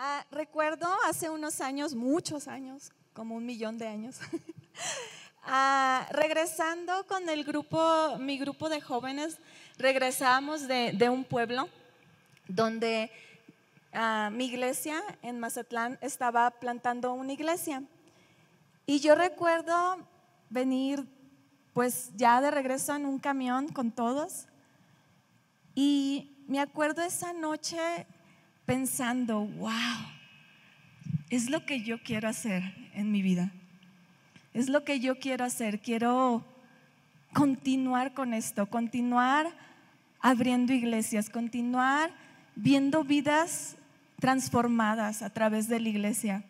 Ah, recuerdo hace unos años, muchos años, como un millón de años, ah, regresando con el grupo, mi grupo de jóvenes, regresamos de, un pueblo donde ah, mi iglesia en Mazatlán estaba plantando una iglesia. Y yo recuerdo venir pues ya de regreso en un camión con todos. Y me acuerdo esa noche pensando, wow, es lo que yo quiero hacer en mi vida. Es lo que yo quiero hacer. Quiero continuar con esto, continuar abriendo iglesias, continuar viendo vidas transformadas a través de la iglesia.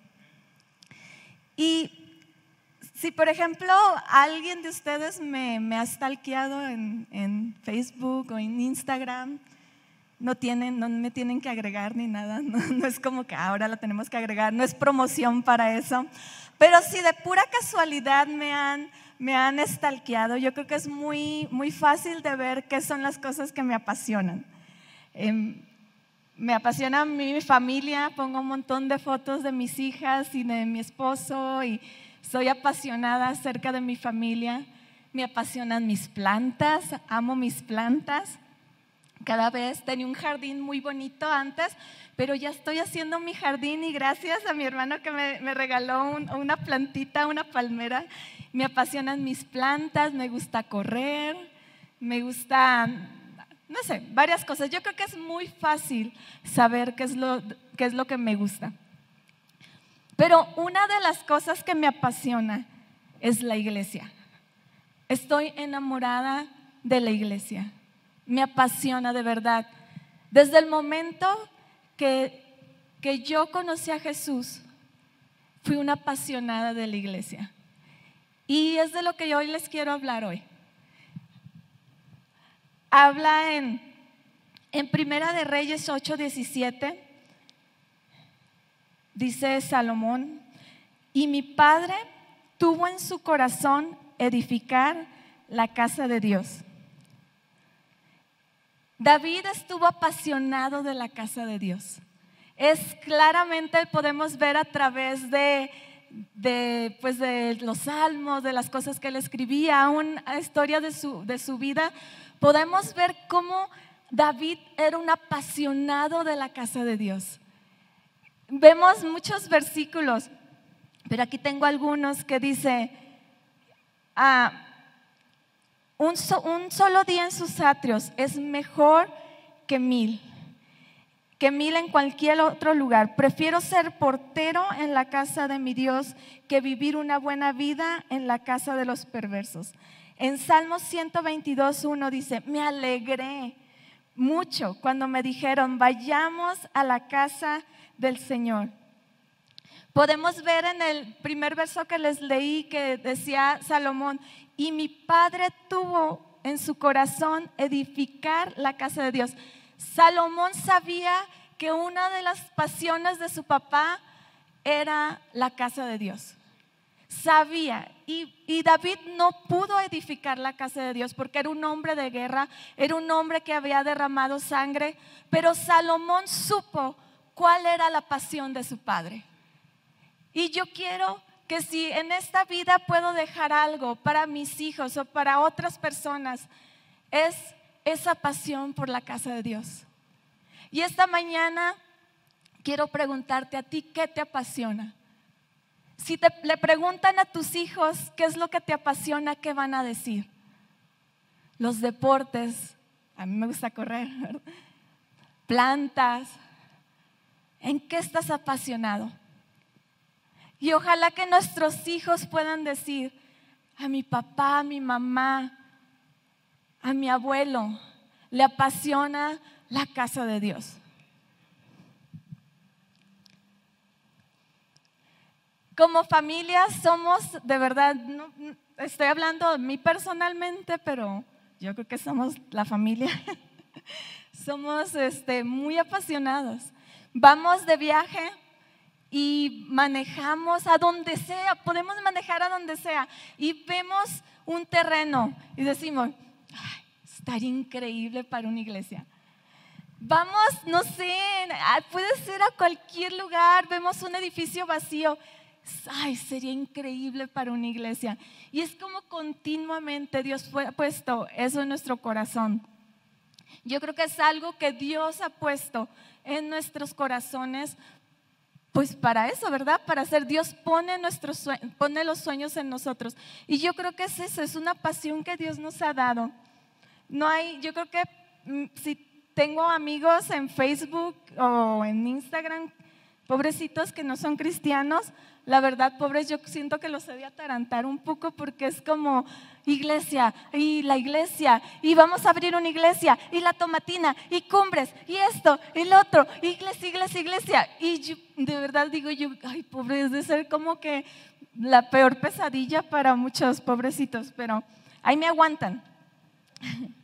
Y si, por ejemplo, alguien de ustedes me, ha stalkeado en, Facebook o en Instagram, no, tienen, no me tienen que agregar ni nada, no, es como que ahora la tenemos que agregar, no es promoción para eso. Pero si de pura casualidad me han, me han estalqueado, yo creo que es muy, muy fácil de ver qué son las cosas que me apasionan. Em, me apasiona mi familia, pongo un montón de fotos de mis hijas y de mi esposo y soy apasionada acerca de mi familia. Me apasionan mis plantas, amo mis plantas cada vez. Tenía un jardín muy bonito antes, pero ya estoy haciendo mi jardín y gracias a mi hermano que me, regaló una plantita, una palmera. Me apasionan mis plantas, me gusta correr, me gusta, no sé, varias cosas. Yo creo que es muy fácil saber qué es lo, qué es lo que me gusta. Pero una de las cosas que me apasiona es la iglesia. Estoy enamorada de la iglesia me apasiona de verdad. Desde el momento que, que yo conocí a Jesús, fui una apasionada de la iglesia. Y es de lo que hoy les quiero hablar hoy. Habla en, en Primera de Reyes 8:17, dice Salomón, y mi padre tuvo en su corazón edificar la casa de Dios David estuvo apasionado de la casa de Dios. Es claramente podemos ver a través de, pues de los salmos, de las cosas que él escribía, una historia de su, de su vida, podemos ver cómo David era un apasionado de la casa de Dios. Vemos muchos versículos, pero aquí tengo algunos que dice, ah, un, solo día en sus atrios es mejor que mil, que mil en cualquier otro lugar. Prefiero ser portero en la casa de mi Dios que vivir una buena vida en la casa de los perversos. En Salmos 122, 1 dice, me alegré mucho cuando me dijeron, vayamos a la casa del Señor. Podemos ver en el primer verso que les leí que decía Salomón, y mi padre tuvo en su corazón edificar la casa de Dios. Salomón sabía que una de las pasiones de su papá era la casa de Dios. Sabía. Y, David no pudo edificar la casa de Dios porque era un hombre de guerra, era un hombre que había derramado sangre, pero Salomón supo cuál era la pasión de su padre. Y yo quiero que si en esta vida puedo dejar algo para mis hijos o para otras personas, es esa pasión por la casa de Dios. Y esta mañana quiero preguntarte a ti, ¿qué te apasiona? Si te, le preguntan a tus hijos qué es lo que te apasiona, ¿qué van a decir? Los deportes, a mí me gusta correr, plantas, ¿en qué estás apasionado? Y ojalá que nuestros hijos puedan decir, a mi papá, a mi mamá, a mi abuelo, le apasiona la casa de Dios. Como familia somos, de verdad, estoy hablando de mí personalmente, pero yo creo que somos la familia. somos este, muy apasionados. Vamos de viaje y manejamos a donde sea, podemos manejar a donde sea y vemos un terreno y decimos, estaría increíble para una iglesia. Vamos, no sé, puede ser a cualquier lugar, vemos un edificio vacío. Ay, sería increíble para una iglesia. Y es como continuamente Dios ha puesto eso en nuestro corazón. Yo creo que es algo que Dios ha puesto en nuestros corazones, pues para eso, ¿verdad? Para hacer Dios pone, nuestros, pone los sueños en nosotros. Y yo creo que es eso, es una pasión que Dios nos ha dado. No hay, yo creo que mm, si tengo amigos en Facebook o en Instagram, pobrecitos que no son cristianos, la verdad, pobres, yo siento que los he de atarantar un poco porque es como iglesia y la iglesia y vamos a abrir una iglesia y la tomatina y cumbres y esto y lo otro, iglesia, iglesia, iglesia. Y yo, de verdad digo yo, ay, pobres, de ser como que la peor pesadilla para muchos pobrecitos, pero ahí me aguantan.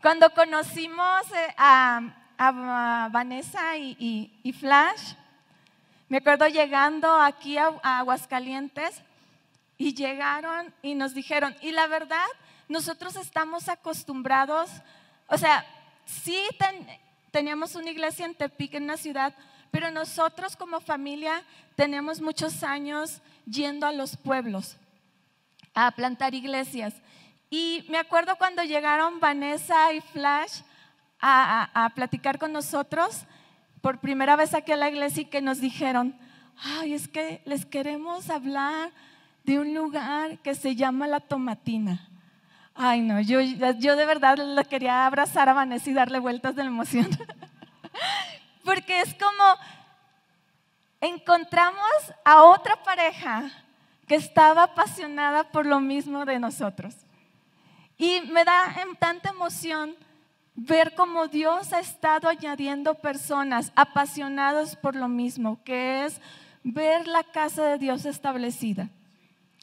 Cuando conocimos eh, a, Vanessa y, Flash, me acuerdo llegando aquí a, Aguascalientes y llegaron y nos dijeron, y la verdad, nosotros estamos acostumbrados, o sea, sí teníamos una iglesia en Tepic, en una ciudad, pero nosotros como familia tenemos muchos años yendo a los pueblos a plantar iglesias. Y me acuerdo cuando llegaron Vanessa y Flash a, platicar con nosotros por primera vez aquí a la iglesia y que nos dijeron, ay, es que les queremos hablar de un lugar que se llama La Tomatina. Ay, no, yo, yo de verdad le quería abrazar a Vanessa y darle vueltas de emoción. Porque es como encontramos a otra pareja que estaba apasionada por lo mismo de nosotros. Y me da tanta emoción ver cómo Dios ha estado añadiendo personas apasionados por lo mismo, que es ver la casa de Dios establecida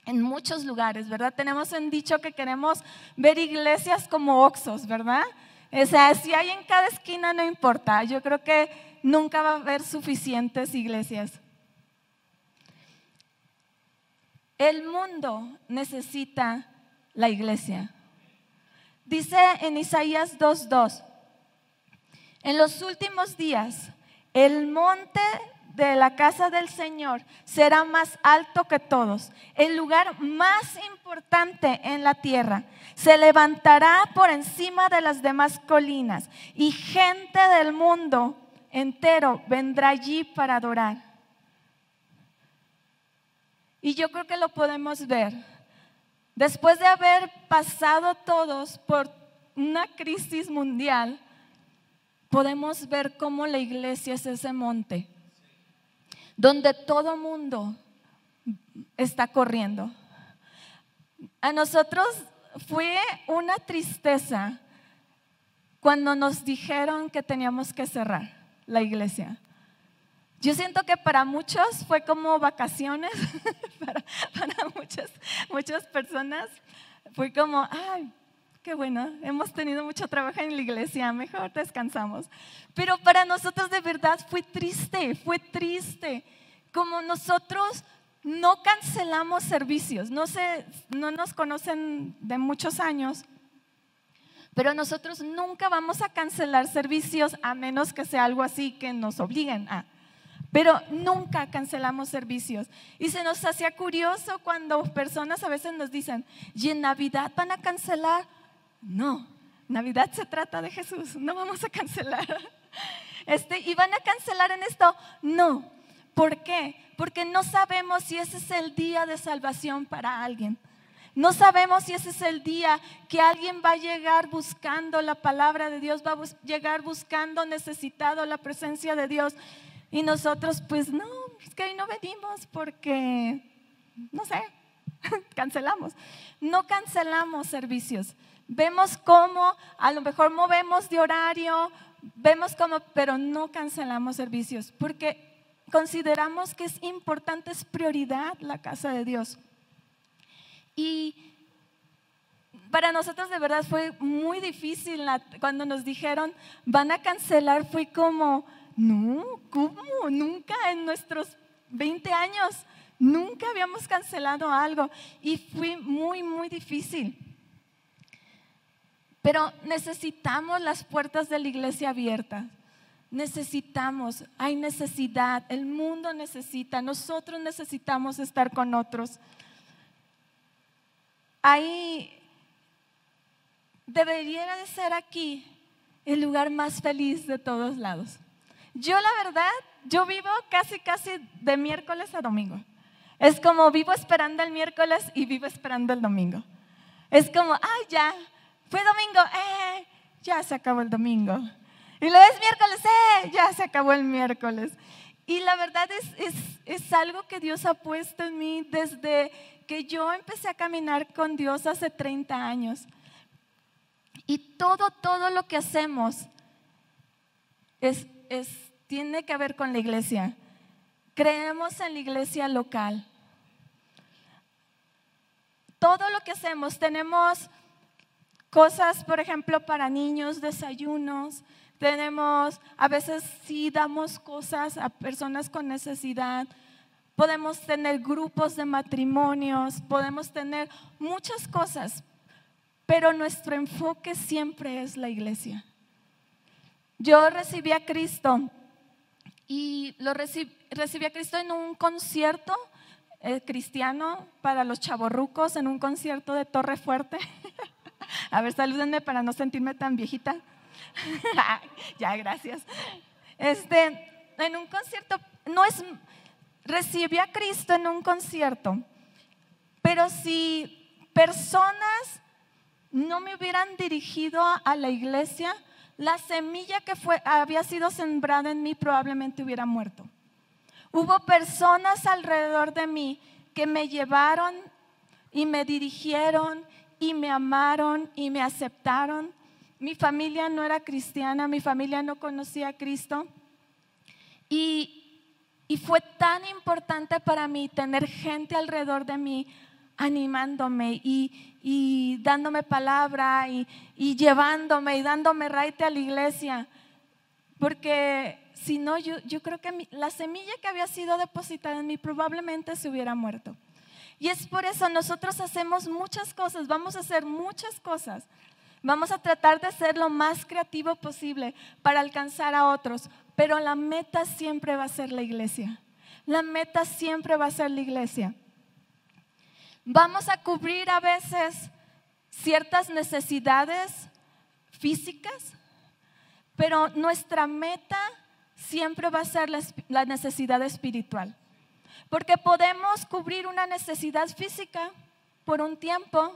en muchos lugares, ¿verdad? Tenemos un dicho que queremos ver iglesias como oxos, ¿verdad? O sea, si hay en cada esquina no importa, yo creo que nunca va a haber suficientes iglesias. El mundo necesita la iglesia. Dice en Isaías 2.2, en los últimos días el monte de la casa del Señor será más alto que todos, el lugar más importante en la tierra. Se levantará por encima de las demás colinas y gente del mundo entero vendrá allí para adorar. Y yo creo que lo podemos ver Después de haber pasado todos por una crisis mundial, podemos ver cómo la iglesia es ese monte donde todo mundo está corriendo. A nosotros fue una tristeza cuando nos dijeron que teníamos que cerrar la iglesia. Yo siento que para muchos fue como vacaciones, para, muchas, muchas personas fue como, ay, qué bueno, hemos tenido mucho trabajo en la iglesia, mejor descansamos. Pero para nosotros de verdad fue triste, fue triste. Como nosotros no cancelamos servicios, no, sé, no nos conocen de muchos años, pero nosotros nunca vamos a cancelar servicios a menos que sea algo así que nos obliguen a pero nunca cancelamos servicios. Y se nos hacía curioso cuando personas a veces nos dicen, ¿y en Navidad van a cancelar? No, Navidad se trata de Jesús, no vamos a cancelar. Este, ¿Y van a cancelar en esto? No. ¿Por qué? Porque no sabemos si ese es el día de salvación para alguien. No sabemos si ese es el día que alguien va a llegar buscando la palabra de Dios, va a llegar buscando necesitado la presencia de Dios. Y nosotros, pues no, es que ahí no venimos porque, no sé, cancelamos. No cancelamos servicios. Vemos cómo a lo mejor movemos de horario, vemos cómo, pero no cancelamos servicios porque consideramos que es importante, es prioridad la casa de Dios. Y para nosotros de verdad fue muy difícil cuando nos dijeron van a cancelar, fue como, no, ¿cómo? Nunca en nuestros 20 años, nunca habíamos cancelado algo y fue muy, muy difícil. Pero necesitamos las puertas de la iglesia abiertas. Necesitamos, hay necesidad, el mundo necesita, nosotros necesitamos estar con otros. Ahí debería de ser aquí el lugar más feliz de todos lados. Yo la verdad, yo vivo casi, casi de miércoles a domingo. Es como vivo esperando el miércoles y vivo esperando el domingo. Es como, ay, ya, fue domingo, eh, ya se acabó el domingo. Y luego es miércoles, eh, ya se acabó el miércoles. Y la verdad es, es, es algo que Dios ha puesto en mí desde que yo empecé a caminar con Dios hace 30 años. Y todo, todo lo que hacemos es, tiene que ver con la iglesia. Creemos en la iglesia local. Todo lo que hacemos, tenemos cosas, por ejemplo, para niños, desayunos, tenemos, a veces sí damos cosas a personas con necesidad, podemos tener grupos de matrimonios, podemos tener muchas cosas, pero nuestro enfoque siempre es la iglesia. Yo recibí a Cristo y lo recibí, a Cristo en un concierto eh, cristiano para los chavorrucos, en un concierto de Torre Fuerte. a ver, salúdenme para no sentirme tan viejita. ya, gracias. Este, en un concierto, no es, recibí a Cristo en un concierto, pero si personas no me hubieran dirigido a la iglesia, la semilla que fue, había sido sembrada en mí probablemente hubiera muerto. Hubo personas alrededor de mí que me llevaron y me dirigieron y me amaron y me aceptaron. Mi familia no era cristiana, mi familia no conocía a Cristo. Y, y fue tan importante para mí tener gente alrededor de mí animándome y, y dándome palabra y, y, llevándome y dándome raite a la iglesia. Porque si no, yo, yo creo que la semilla que había sido depositada en mí probablemente se hubiera muerto. Y es por eso nosotros hacemos muchas cosas, vamos a hacer muchas cosas. Vamos a tratar de ser lo más creativo posible para alcanzar a otros, pero la meta siempre va a ser la iglesia. La meta siempre va a ser la iglesia. Vamos a cubrir a veces ciertas necesidades físicas, pero nuestra meta siempre va a ser la, necesidad espiritual. Porque podemos cubrir una necesidad física por un tiempo,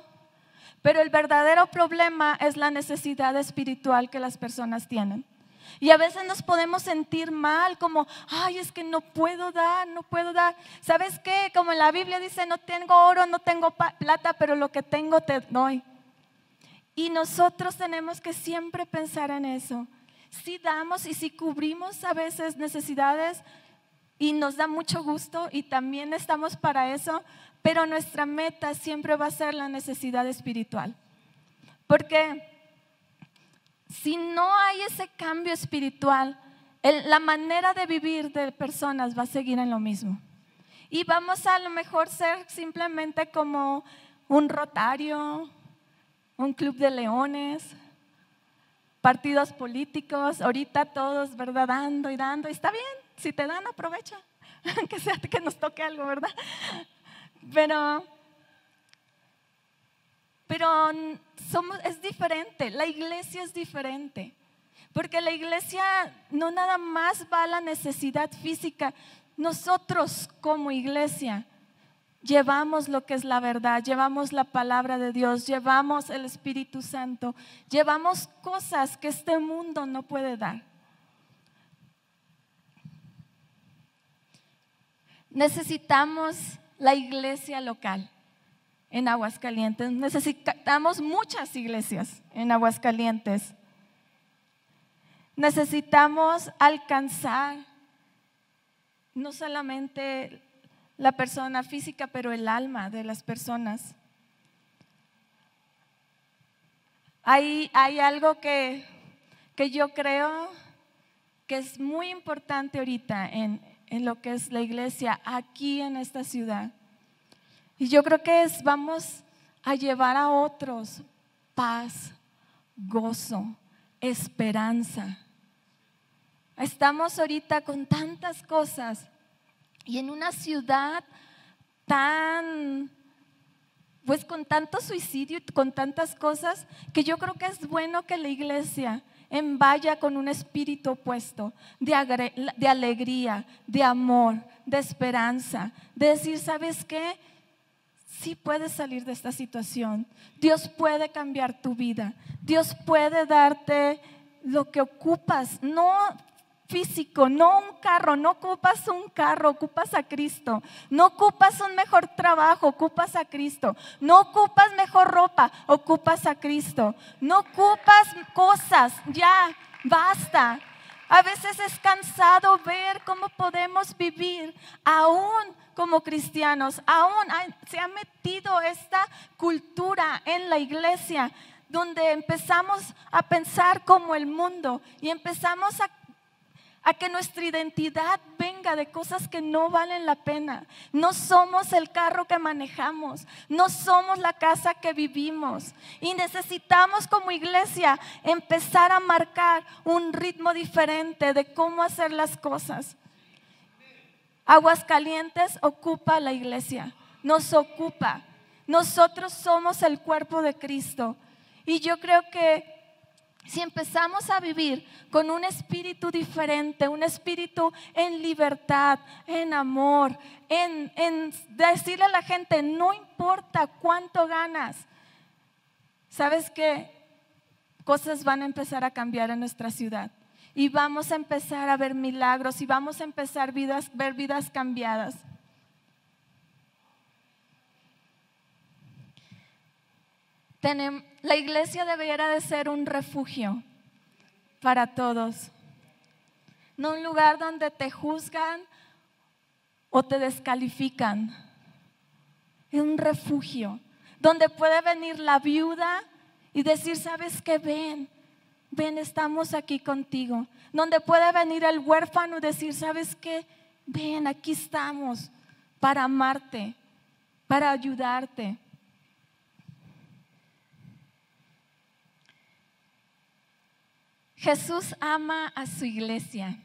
pero el verdadero problema es la necesidad espiritual que las personas tienen. Y a veces nos podemos sentir mal, como, ay, es que no puedo dar, no puedo dar. ¿Sabes qué? Como en la Biblia dice, no tengo oro, no tengo plata, pero lo que tengo te doy. Y nosotros tenemos que siempre pensar en eso. Si damos y si cubrimos a veces necesidades y nos da mucho gusto y también estamos para eso, pero nuestra meta siempre va a ser la necesidad espiritual. Porque si no hay ese cambio espiritual, la manera de vivir de personas va a seguir en lo mismo. Y vamos a, lo mejor ser simplemente como un rotario, un club de leones, partidos políticos, ahorita todos, ¿verdad? Dando y dando. Y está bien, si te dan, aprovecha, que sea que nos toque algo, ¿verdad? Pero pero somos, es diferente, la iglesia es diferente. Porque la iglesia no nada más va a la necesidad física. Nosotros como iglesia llevamos lo que es la verdad, llevamos la palabra de Dios, llevamos el Espíritu Santo, llevamos cosas que este mundo no puede dar. Necesitamos la iglesia local en Aguascalientes. Necesitamos muchas iglesias en Aguascalientes. Necesitamos alcanzar no solamente la persona física, pero el alma de las personas. Hay, hay algo que, que yo creo que es muy importante ahorita en, en lo que es la iglesia aquí en esta ciudad. Y yo creo que es, vamos a llevar a otros paz, gozo, esperanza. Estamos ahorita con tantas cosas y en una ciudad tan, pues con tanto suicidio y con tantas cosas, que yo creo que es bueno que la iglesia en vaya con un espíritu opuesto de, de alegría, de amor, de esperanza, de decir, ¿sabes qué? Sí puedes salir de esta situación. Dios puede cambiar tu vida. Dios puede darte lo que ocupas. No físico, no un carro, no ocupas un carro, ocupas a Cristo. No ocupas un mejor trabajo, ocupas a Cristo. No ocupas mejor ropa, ocupas a Cristo. No ocupas cosas, ya, basta. A veces es cansado ver cómo podemos vivir aún como cristianos, aún se ha metido esta cultura en la iglesia donde empezamos a pensar como el mundo y empezamos a que nuestra identidad venga de cosas que no valen la pena. No somos el carro que manejamos, no somos la casa que vivimos. Y necesitamos como iglesia empezar a marcar un ritmo diferente de cómo hacer las cosas. Aguascalientes ocupa la iglesia, nos ocupa. Nosotros somos el cuerpo de Cristo. Y yo creo que si empezamos a vivir con un espíritu diferente, un espíritu en libertad, en amor, en, decirle a la gente, no importa cuánto ganas, ¿sabes qué? Cosas van a empezar a cambiar en nuestra ciudad. Y vamos a empezar a ver milagros y vamos a empezar a ver vidas cambiadas. La iglesia debería de ser un refugio para todos, no un lugar donde te juzgan o te descalifican. Es un refugio donde puede venir la viuda y decir, ¿sabes qué? Ven, ven, estamos aquí contigo. Donde puede venir el huérfano y decir, ¿sabes qué? Ven, aquí estamos para amarte, para ayudarte. Jesús ama a su iglesia.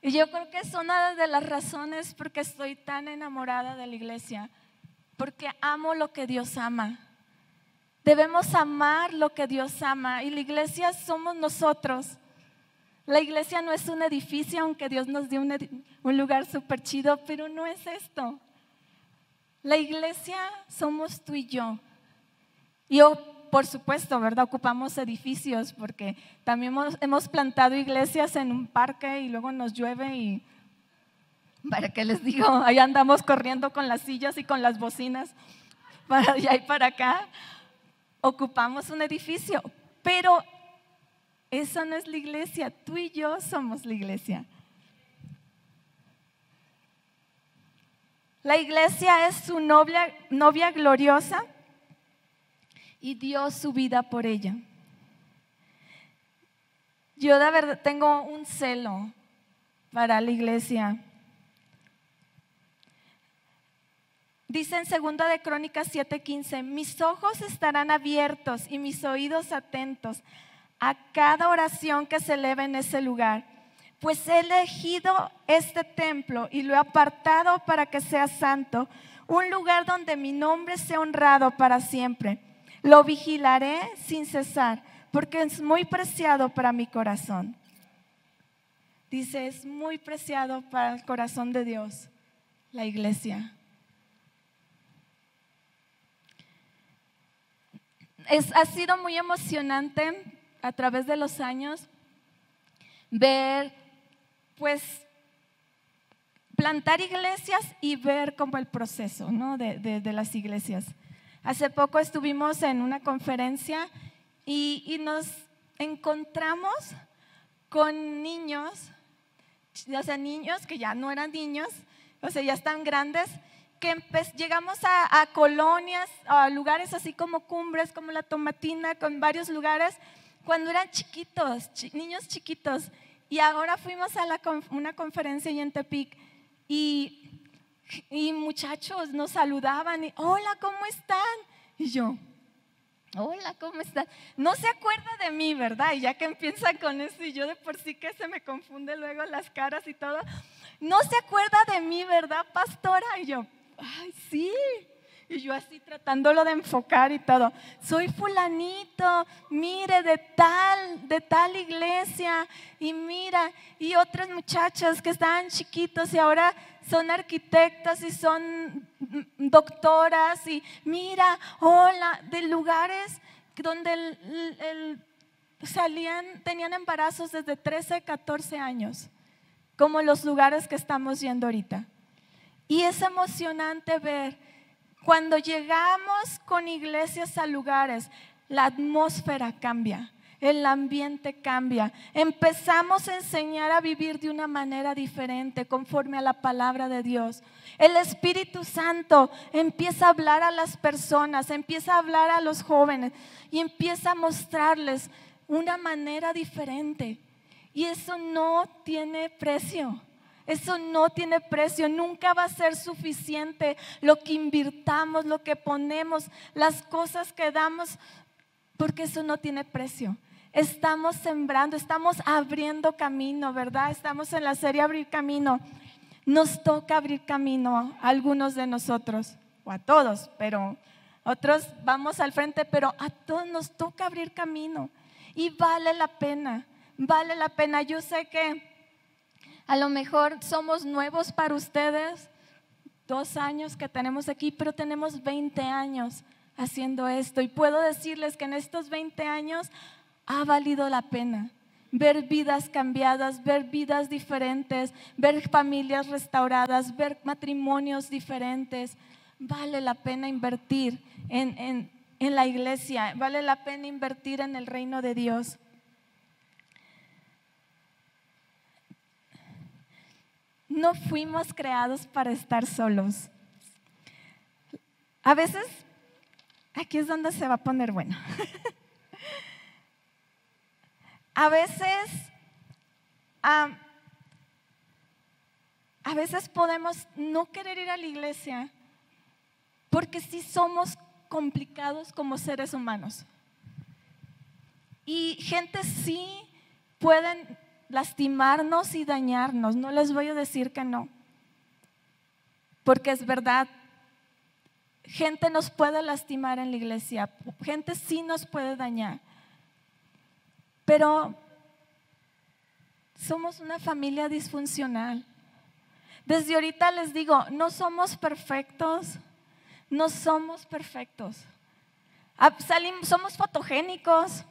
Y yo creo que es una de las razones por que estoy tan enamorada de la iglesia, porque amo lo que Dios ama. Debemos amar lo que Dios ama y la iglesia somos nosotros. La iglesia no es un edificio, aunque Dios nos dio un, lugar súper chido, pero no es esto. La iglesia somos tú y yo. Y por supuesto, ¿verdad? Ocupamos edificios porque también hemos, plantado iglesias en un parque y luego nos llueve y, ¿para qué les digo? Ahí andamos corriendo con las sillas y con las bocinas para allá y para acá. Ocupamos un edificio, pero esa no es la iglesia, tú y yo somos la iglesia. La iglesia es su novia, novia gloriosa y dio su vida por ella. Yo de verdad tengo un celo para la iglesia. Dice en segunda de Crónicas 7:15, mis ojos estarán abiertos y mis oídos atentos a cada oración que se eleve en ese lugar, pues he elegido este templo y lo he apartado para que sea santo, un lugar donde mi nombre sea honrado para siempre. Lo vigilaré sin cesar, porque es muy preciado para mi corazón. Dice, es muy preciado para el corazón de Dios, la iglesia. Es, ha sido muy emocionante a través de los años ver, pues, plantar iglesias y ver como el proceso ¿no? de, de las iglesias. Hace poco estuvimos en una conferencia y, nos encontramos con niños, o sea, niños que ya no eran niños, o sea, ya están grandes, que llegamos a, colonias, a lugares así como cumbres, como la tomatina, con varios lugares, cuando eran chiquitos, niños chiquitos. Y ahora fuimos a una conferencia en Tepic y y muchachos nos saludaban y, hola, ¿cómo están? Y yo, Hola, ¿cómo estás? No se acuerda de mí, ¿verdad? Y ya que empieza con eso y yo de por sí que se me confunde luego las caras y todo. No se acuerda de mí, ¿verdad, pastora? Y yo, ay, sí. Y yo así tratándolo de enfocar y todo. Soy fulanito, mire, de tal, de tal iglesia. Y mira, y otras muchachas que estaban chiquitos y ahora son arquitectas y son doctoras. Y mira, hola, de lugares donde salían, tenían embarazos desde 13, 14 años, como los lugares que estamos yendo ahorita. Y es emocionante ver cuando llegamos con iglesias a lugares, la atmósfera cambia, el ambiente cambia. Empezamos a enseñar a vivir de una manera diferente, conforme a la palabra de Dios. El Espíritu Santo empieza a hablar a las personas, empieza a hablar a los jóvenes y empieza a mostrarles una manera diferente. Y eso no tiene precio. Eso no tiene precio, nunca va a ser suficiente lo que invirtamos, lo que ponemos, las cosas que damos, porque eso no tiene precio. Estamos sembrando, estamos abriendo camino, ¿verdad? Estamos en la serie Abrir Camino. Nos toca abrir camino a algunos de nosotros, o a todos, pero otros vamos al frente, pero a todos nos toca abrir camino. Y vale la pena, vale la pena. Yo sé que a lo mejor somos nuevos para ustedes, dos años que tenemos aquí, pero tenemos 20 años haciendo esto. Y puedo decirles que en estos 20 años ha valido la pena ver vidas cambiadas, ver vidas diferentes, ver familias restauradas, ver matrimonios diferentes. Vale la pena invertir en, en la iglesia, vale la pena invertir en el reino de Dios. no fuimos creados para estar solos. A veces, aquí es donde se va a poner bueno. a veces, a veces podemos no querer ir a la iglesia porque sí somos complicados como seres humanos. Y gente sí pueden lastimarnos y dañarnos. No les voy a decir que no, porque es verdad. Gente nos puede lastimar en la iglesia, gente sí nos puede dañar, pero somos una familia disfuncional. Desde ahorita les digo, no somos perfectos, no somos perfectos. Ah, salimos, somos fotogénicos,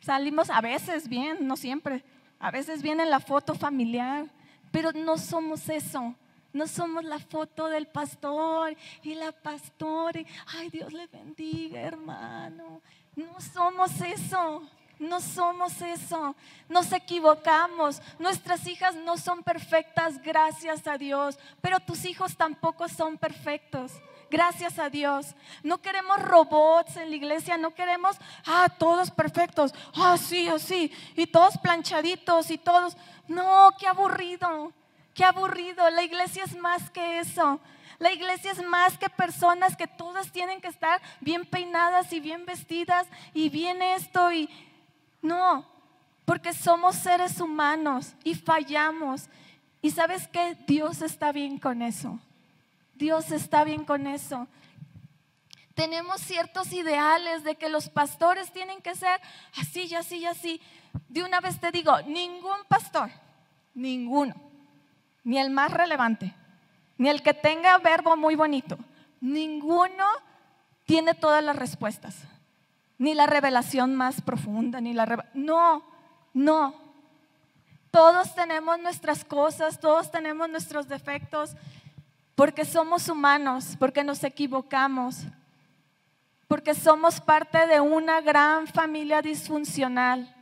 salimos a veces bien, no siempre, a veces viene la foto familiar, pero no somos eso. No somos la foto del pastor y la pastora. Ay, Dios le bendiga, hermano. No somos eso. No somos eso. Nos equivocamos. Nuestras hijas no son perfectas, gracias a Dios. Pero tus hijos tampoco son perfectos. Gracias a Dios. No queremos robots en la iglesia, no queremos, ah, todos perfectos, ah, sí, así, y todos planchaditos y todos. No, qué aburrido, qué aburrido. La iglesia es más que eso. La iglesia es más que personas que todas tienen que estar bien peinadas y bien vestidas y bien esto y no, porque somos seres humanos y fallamos. Y sabes que Dios está bien con eso. Dios está bien con eso. Tenemos ciertos ideales de que los pastores tienen que ser así y así y así. De una vez te digo, ningún pastor, ninguno, ni el más relevante, ni el que tenga verbo muy bonito, ninguno tiene todas las respuestas, ni la revelación más profunda, ni la... No, no. Todos tenemos nuestras cosas, todos tenemos nuestros defectos porque somos humanos, porque nos equivocamos, porque somos parte de una gran familia disfuncional,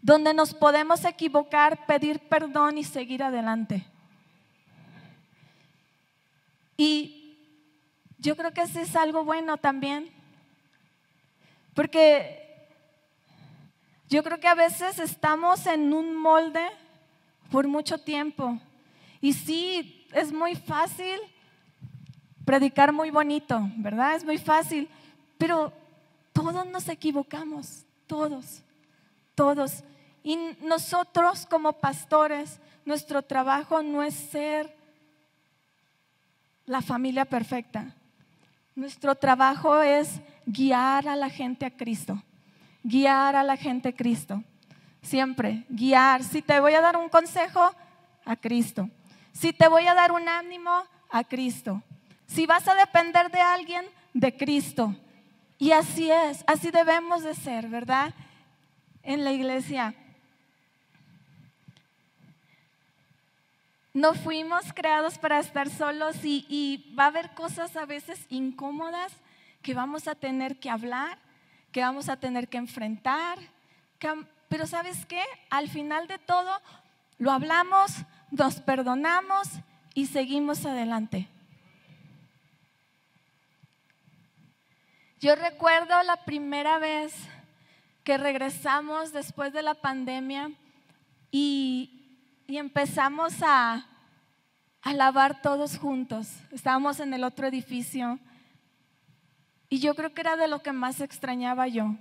donde nos podemos equivocar, pedir perdón y seguir adelante. Y yo creo que eso es algo bueno también, porque yo creo que a veces estamos en un molde por mucho tiempo. Y sí, es muy fácil predicar muy bonito, ¿verdad? Es muy fácil, Pero todos nos equivocamos, todos, todos. Y nosotros como pastores, nuestro trabajo no es ser la familia perfecta. Nuestro trabajo es guiar a la gente a Cristo, guiar a la gente a Cristo. Siempre, guiar. Si te voy a dar un consejo, a Cristo. Si te voy a dar un ánimo, a Cristo. Si vas a depender de alguien, de Cristo. Y así es, así debemos de ser, ¿verdad? En la iglesia. No fuimos creados para estar solos y, va a haber cosas a veces incómodas que vamos a tener que hablar, que vamos a tener que enfrentar. pero ¿sabes qué? Al final de todo, lo hablamos, nos perdonamos y seguimos adelante. Yo recuerdo la primera vez que regresamos después de la pandemia y, empezamos a, a lavar todos juntos. Estábamos en el otro edificio y yo creo que era de lo que más extrañaba yo.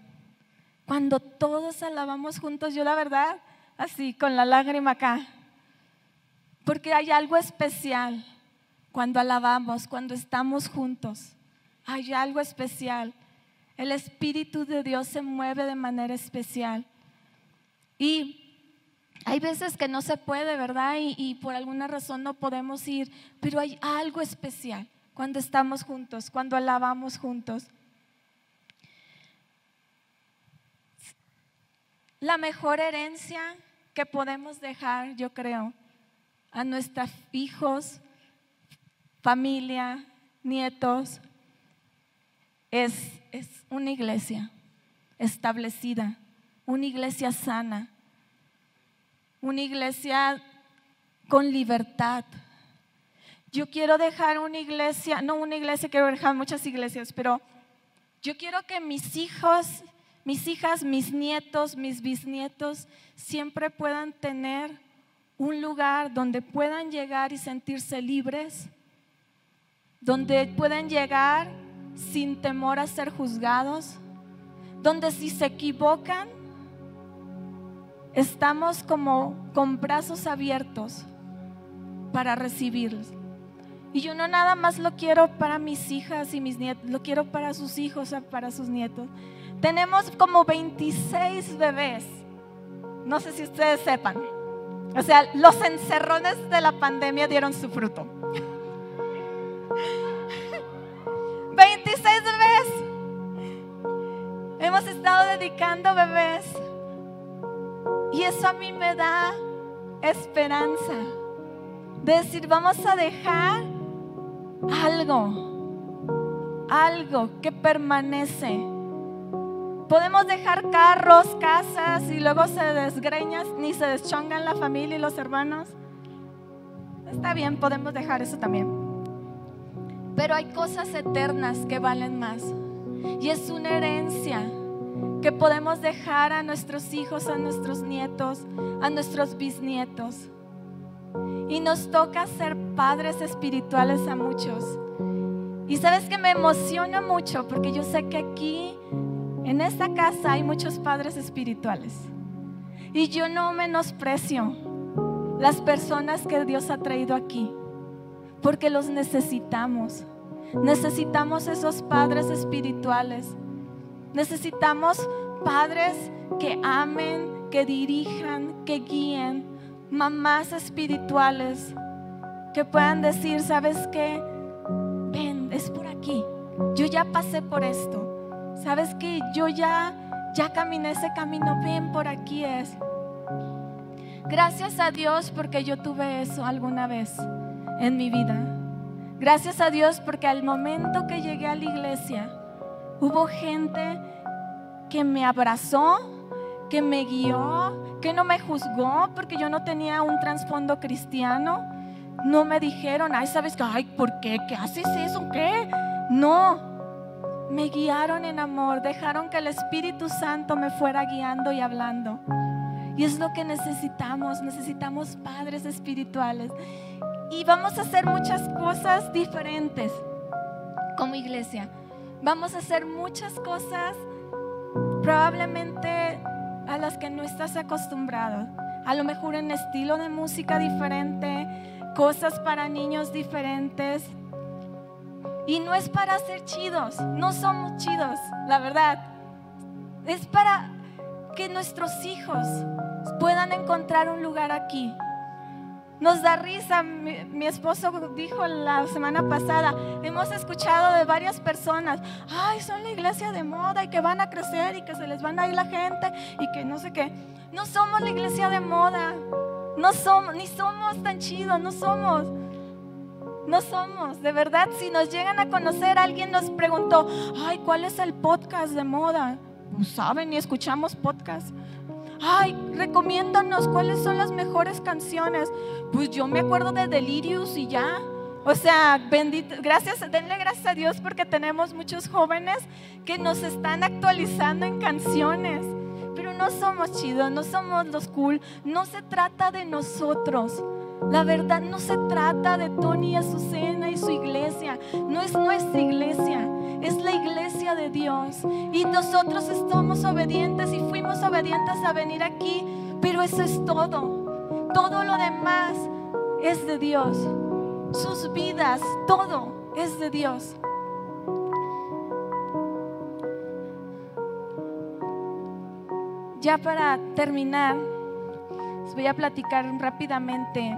Cuando todos alabamos juntos, yo la verdad, así, con la lágrima acá. Porque hay algo especial cuando alabamos, cuando estamos juntos. Hay algo especial. El Espíritu de Dios se mueve de manera especial. Y hay veces que no se puede, ¿verdad? Y, y, por alguna razón no podemos ir, pero hay algo especial cuando estamos juntos, cuando alabamos juntos. La mejor herencia que podemos dejar, yo creo, a nuestros hijos, familia, nietos, es, es una iglesia establecida, una iglesia sana, una iglesia con libertad. Yo quiero dejar una iglesia, no una iglesia, quiero dejar muchas iglesias, pero yo quiero que mis hijos, mis hijas, mis nietos, mis bisnietos siempre puedan tener un lugar donde puedan llegar y sentirse libres, donde puedan llegar sin temor a ser juzgados, donde si se equivocan, estamos como con brazos abiertos para recibirlos. Y yo no nada más lo quiero para mis hijas y mis nietos, lo quiero para sus hijos, para sus nietos. Tenemos como 26 bebés. No sé si ustedes sepan. O sea, los encerrones de la pandemia dieron su fruto. 26 bebés. Hemos estado dedicando bebés. Y eso a mí me da esperanza. De decir, vamos a dejar algo. Algo que permanece Podemos dejar carros, casas y luego se desgreñas, ni se deschongan la familia y los hermanos. Está bien, podemos dejar eso también. Pero hay cosas eternas que valen más. Y es una herencia que podemos dejar a nuestros hijos, a nuestros nietos, a nuestros bisnietos. Y nos toca ser padres espirituales a muchos. Y sabes que me emociona mucho porque yo sé que aquí en esta casa hay muchos padres espirituales. Y yo no menosprecio las personas que Dios ha traído aquí, porque los necesitamos. Necesitamos esos padres espirituales. Necesitamos padres que amen, que dirijan, que guíen. Mamás espirituales que puedan decir, ¿sabes qué? Ven, es por aquí. Yo ya pasé por esto. Sabes que yo ya, ya caminé ese camino, bien por aquí es. Gracias a Dios porque yo tuve eso alguna vez en mi vida. Gracias a Dios porque al momento que llegué a la iglesia hubo gente que me abrazó, que me guió, que no me juzgó porque yo no tenía un trasfondo cristiano. No me dijeron, ay, ¿sabes qué? Ay, ¿por qué? ¿Qué haces eso? ¿Qué? No, me guiaron en amor, dejaron que el Espíritu Santo me fuera guiando y hablando. Y es lo que necesitamos, necesitamos padres espirituales. Y vamos a hacer muchas cosas diferentes como iglesia. Vamos a hacer muchas cosas probablemente a las que no estás acostumbrado. A lo mejor en estilo de música diferente, cosas para niños diferentes. Y no es para ser chidos, no somos chidos, la verdad. Es para que nuestros hijos puedan encontrar un lugar aquí. Nos da risa, mi, esposo dijo la semana pasada, hemos escuchado de varias personas, ay, son la iglesia de moda y que van a crecer y que se les van a ir la gente y que no sé qué. No somos la iglesia de moda, no somos, ni somos tan chidos, no somos. No somos, de verdad, si nos llegan a conocer, alguien nos preguntó, ay, ¿cuál es el podcast de moda? No saben, ni escuchamos podcast ay, recomiéndanos cuáles son las mejores canciones. Pues yo me acuerdo de Delirious y ya. O sea, bendito, gracias, denle gracias a Dios porque tenemos muchos jóvenes que nos están actualizando en canciones. Pero no somos chidos, no somos los cool, no se trata de nosotros. La verdad no se trata de Tony y Azucena y su iglesia, no es nuestra iglesia, es la iglesia de Dios. Y nosotros estamos obedientes y fuimos obedientes a venir aquí, pero eso es todo. Todo lo demás es de Dios. Sus vidas, todo es de Dios. Ya para terminar, les voy a platicar rápidamente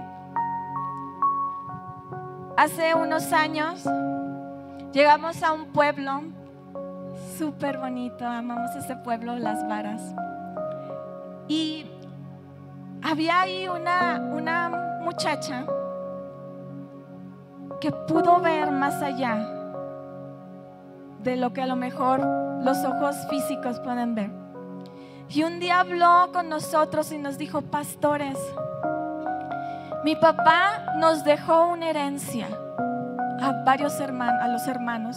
Hace unos años llegamos a un pueblo súper bonito, amamos ese pueblo, Las Varas. Y había ahí una, una muchacha que pudo ver más allá de lo que a lo mejor los ojos físicos pueden ver. Y un día habló con nosotros y nos dijo, pastores, mi papá nos dejó una herencia a varios hermanos, a los hermanos.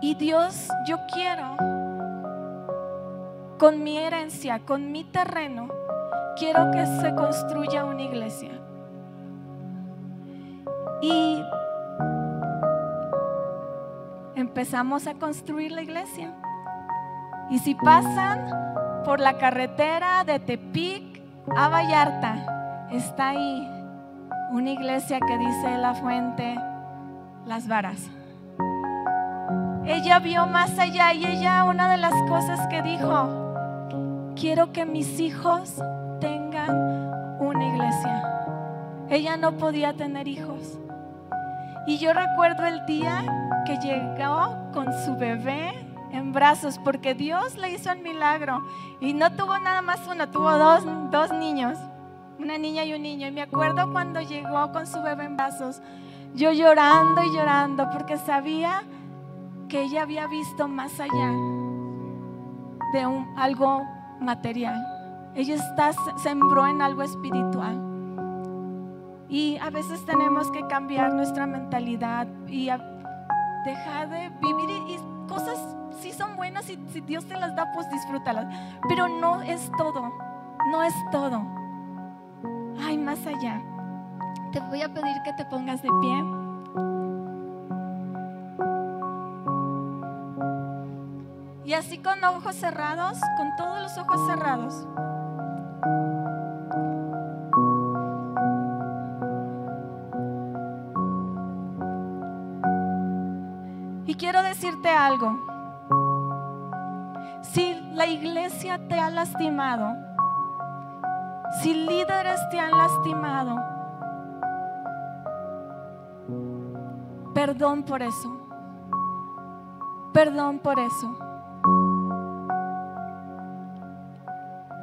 Y Dios, yo quiero con mi herencia, con mi terreno, quiero que se construya una iglesia. Y empezamos a construir la iglesia. Y si pasan por la carretera de Tepic a Vallarta, está ahí una iglesia que dice la fuente, las varas. Ella vio más allá y ella una de las cosas que dijo, quiero que mis hijos tengan una iglesia. Ella no podía tener hijos. Y yo recuerdo el día que llegó con su bebé en brazos, porque Dios le hizo el milagro. Y no tuvo nada más uno, tuvo dos, dos niños una niña y un niño. Y me acuerdo cuando llegó con su bebé en brazos, yo llorando y llorando porque sabía que ella había visto más allá de un, algo material. Ella está, sembró en algo espiritual. Y a veces tenemos que cambiar nuestra mentalidad y dejar de vivir y, cosas sí son buenas y si Dios te las da, pues disfrútalas. Pero no es todo, no es todo hay más allá. Te voy a pedir que te pongas de pie. Y así con ojos cerrados, con todos los ojos cerrados. Y quiero decirte algo. Si la iglesia te ha lastimado, si líderes te han lastimado, perdón por eso. Perdón por eso.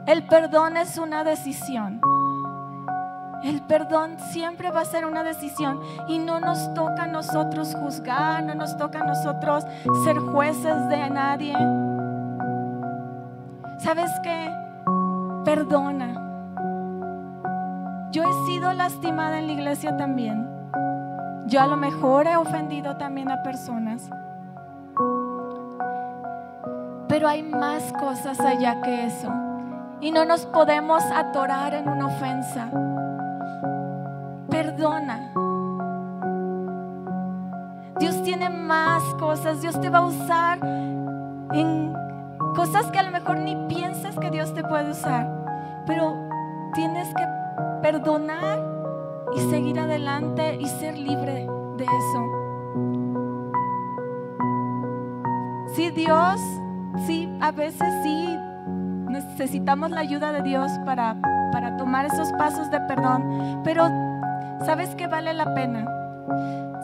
El perdón es una decisión. El perdón siempre va a ser una decisión y no nos toca a nosotros juzgar, no nos toca a nosotros ser jueces de nadie. ¿Sabes qué? Perdona. Yo he sido lastimada en la iglesia también. Yo a lo mejor he ofendido también a personas. Pero hay más cosas allá que eso. Y no nos podemos atorar en una ofensa. Perdona. Dios tiene más cosas. Dios te va a usar en cosas que a lo mejor ni piensas que Dios te puede usar. Pero tienes que perdonar y seguir adelante y ser libre de eso. Sí, Dios, sí, a veces sí necesitamos la ayuda de Dios para, para tomar esos pasos de perdón, pero ¿sabes que vale la pena?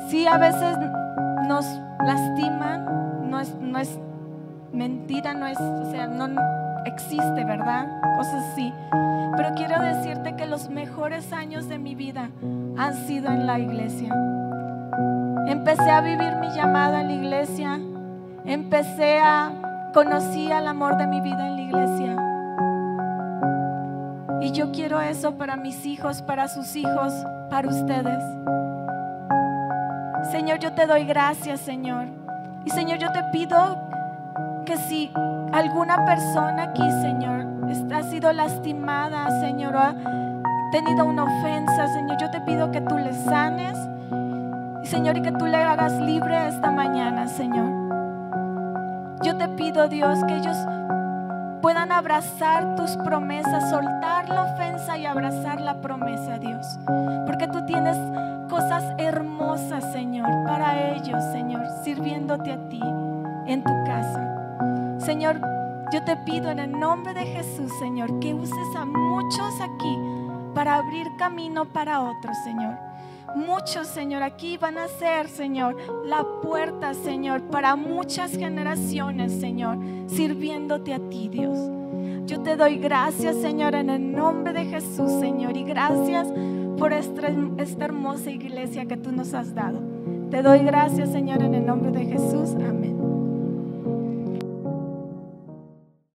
Sí, a veces nos lastiman, no es, no es mentira, no es, o sea, no existe, ¿verdad? Cosas así. Pero quiero decirte que los mejores años de mi vida han sido en la iglesia. Empecé a vivir mi llamado en la iglesia. Empecé a conocer el amor de mi vida en la iglesia. Y yo quiero eso para mis hijos, para sus hijos, para ustedes. Señor, yo te doy gracias, Señor. Y Señor, yo te pido que si alguna persona aquí, Señor, ha sido lastimada, Señor, ha tenido una ofensa, Señor, yo te pido que tú le sanes. Señor, y que tú le hagas libre esta mañana, Señor. Yo te pido, Dios, que ellos puedan abrazar tus promesas, soltar la ofensa y abrazar la promesa, Dios. Porque tú tienes cosas hermosas, Señor, para ellos, Señor, sirviéndote a ti en tu casa. Señor, yo te pido en el nombre de Jesús, Señor, que uses a muchos aquí para abrir camino para otros, Señor. Muchos, Señor, aquí van a ser, Señor, la puerta, Señor, para muchas generaciones, Señor, sirviéndote a ti, Dios. Yo te doy gracias, Señor, en el nombre de Jesús, Señor, y gracias por esta, esta hermosa iglesia que tú nos has dado. Te doy gracias, Señor, en el nombre de Jesús. Amén.